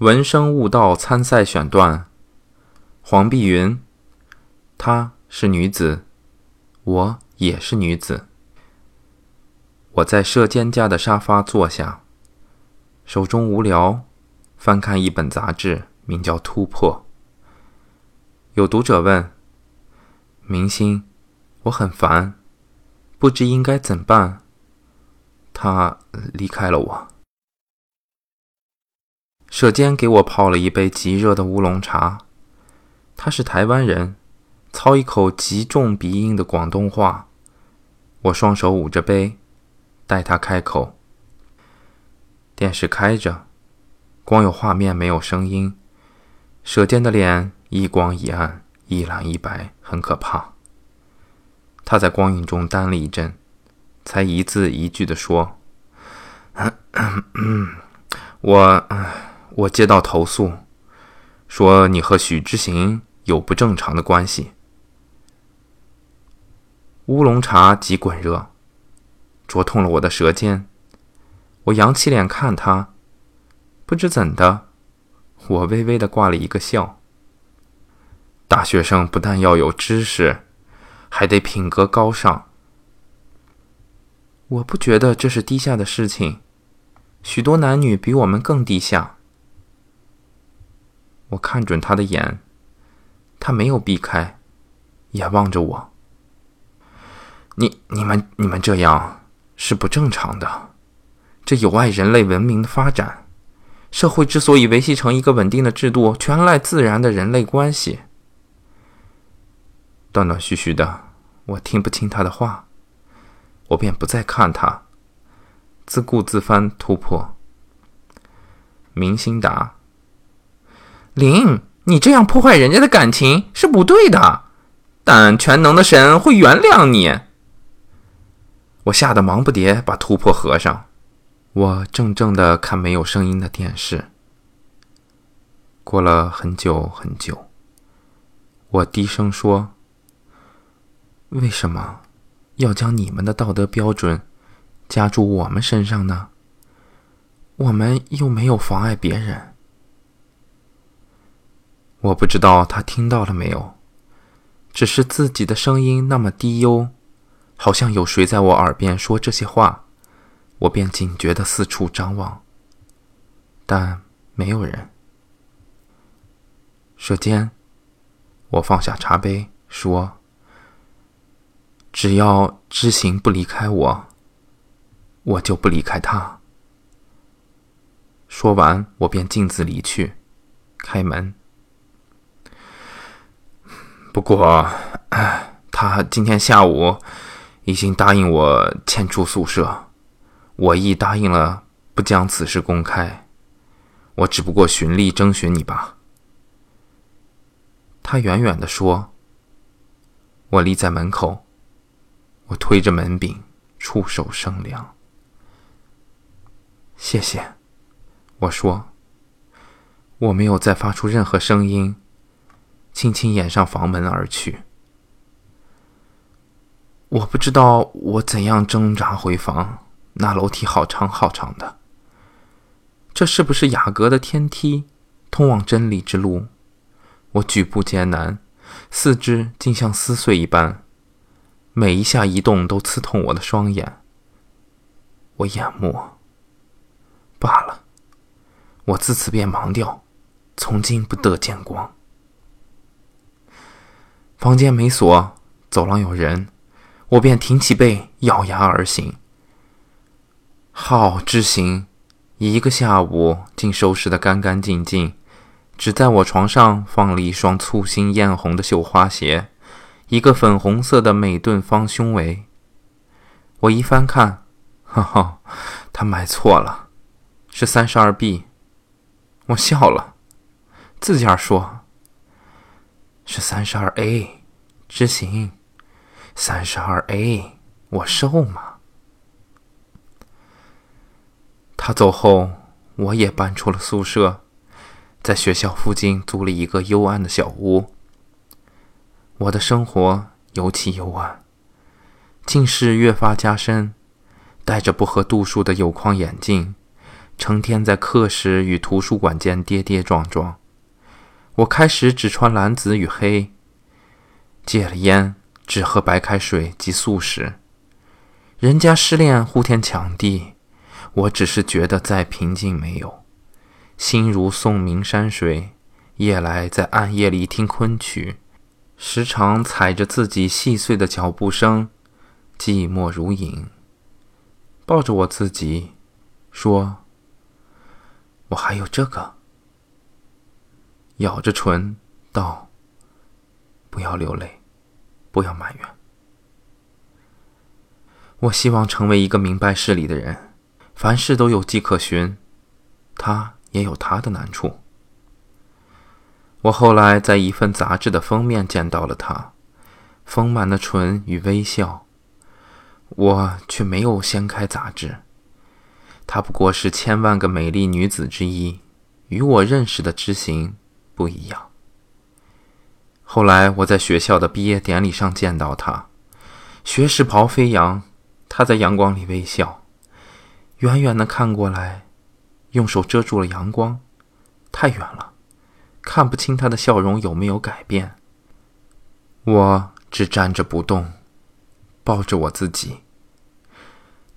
闻声悟道参赛选段：黄碧云，她是女子，我也是女子。我在射箭家的沙发坐下，手中无聊，翻看一本杂志，名叫《突破》。有读者问：“明星，我很烦，不知应该怎办。”他离开了我。舍监给我泡了一杯极热的乌龙茶。他是台湾人，操一口极重鼻音的广东话。我双手捂着杯，待他开口。电视开着，光有画面没有声音。舍监的脸一光一暗，一蓝一白，很可怕。他在光影中呆了一阵，才一字一句地说：“ 我……”我接到投诉，说你和许之行有不正常的关系。乌龙茶极滚热，灼痛了我的舌尖。我扬起脸看他，不知怎的，我微微的挂了一个笑。大学生不但要有知识，还得品格高尚。我不觉得这是低下的事情，许多男女比我们更低下。我看准他的眼，他没有避开，也望着我。你、你们、你们这样是不正常的。这有碍人类文明的发展。社会之所以维系成一个稳定的制度，全赖自然的人类关系。断断续续的，我听不清他的话，我便不再看他，自顾自翻突破。明星答。林，你这样破坏人家的感情是不对的，但全能的神会原谅你。我吓得忙不迭把突破合上，我怔怔的看没有声音的电视。过了很久很久，我低声说：“为什么要将你们的道德标准加诸我们身上呢？我们又没有妨碍别人。”我不知道他听到了没有，只是自己的声音那么低幽，好像有谁在我耳边说这些话，我便警觉的四处张望，但没有人。舌尖，我放下茶杯，说：“只要知行不离开我，我就不离开他。”说完，我便径自离去，开门。不过，他今天下午已经答应我迁出宿舍，我亦答应了不将此事公开。我只不过循例征询你吧。他远远的说。我立在门口，我推着门柄，触手生凉。谢谢，我说。我没有再发出任何声音。轻轻掩上房门而去。我不知道我怎样挣扎回房，那楼梯好长好长的。这是不是雅阁的天梯，通往真理之路？我举步艰难，四肢竟像撕碎一般，每一下移动都刺痛我的双眼。我眼目罢了，我自此便盲掉，从今不得见光。房间没锁，走廊有人，我便挺起背，咬牙而行。好之行，一个下午竟收拾得干干净净，只在我床上放了一双簇新艳红的绣花鞋，一个粉红色的美顿方胸围。我一翻看，哈哈，他买错了，是三十二 B。我笑了，自家说。三十二 A，执行。三十二 A，我瘦吗？他走后，我也搬出了宿舍，在学校附近租了一个幽暗的小屋。我的生活尤其幽暗，近视越发加深，戴着不合度数的有框眼镜，成天在课室与图书馆间跌跌撞撞。我开始只穿蓝紫与黑，戒了烟，只喝白开水及素食。人家失恋呼天抢地，我只是觉得再平静没有。心如送明山水，夜来在暗夜里听昆曲，时常踩着自己细碎的脚步声，寂寞如影。抱着我自己，说：“我还有这个。”咬着唇道：“不要流泪，不要埋怨。我希望成为一个明白事理的人，凡事都有迹可循。他。”也有他的难处。我后来在一份杂志的封面见到了他，丰满的唇与微笑，我却没有掀开杂志。她不过是千万个美丽女子之一，与我认识的知行不一样。后来我在学校的毕业典礼上见到他，学士袍飞扬，他在阳光里微笑，远远的看过来。用手遮住了阳光，太远了，看不清他的笑容有没有改变。我只站着不动，抱着我自己。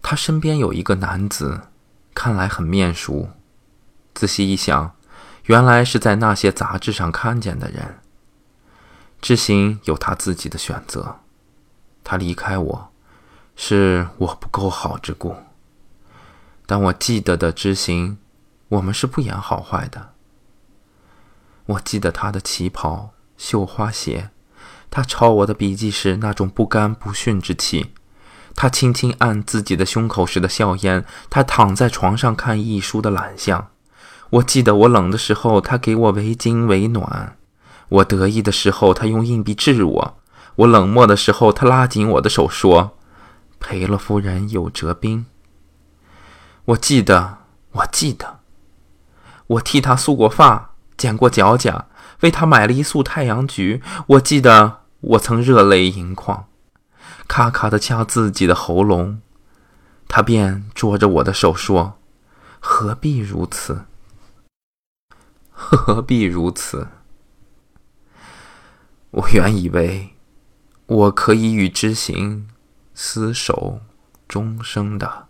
他身边有一个男子，看来很面熟。仔细一想，原来是在那些杂志上看见的人。知行有他自己的选择，他离开我，是我不够好之故。但我记得的知行。我们是不言好坏的。我记得他的旗袍、绣花鞋，他抄我的笔记时那种不甘不逊之气，他轻轻按自己的胸口时的笑颜，他躺在床上看一书的懒相。我记得我冷的时候，他给我围巾为暖；我得意的时候，他用硬币治我；我冷漠的时候，他拉紧我的手说：“赔了夫人又折兵。”我记得，我记得。我替他梳过发，剪过脚甲，为他买了一束太阳菊。我记得我曾热泪盈眶，咔咔的掐自己的喉咙。他便捉着我的手说：“何必如此？何必如此？”我原以为我可以与之行厮守终生的。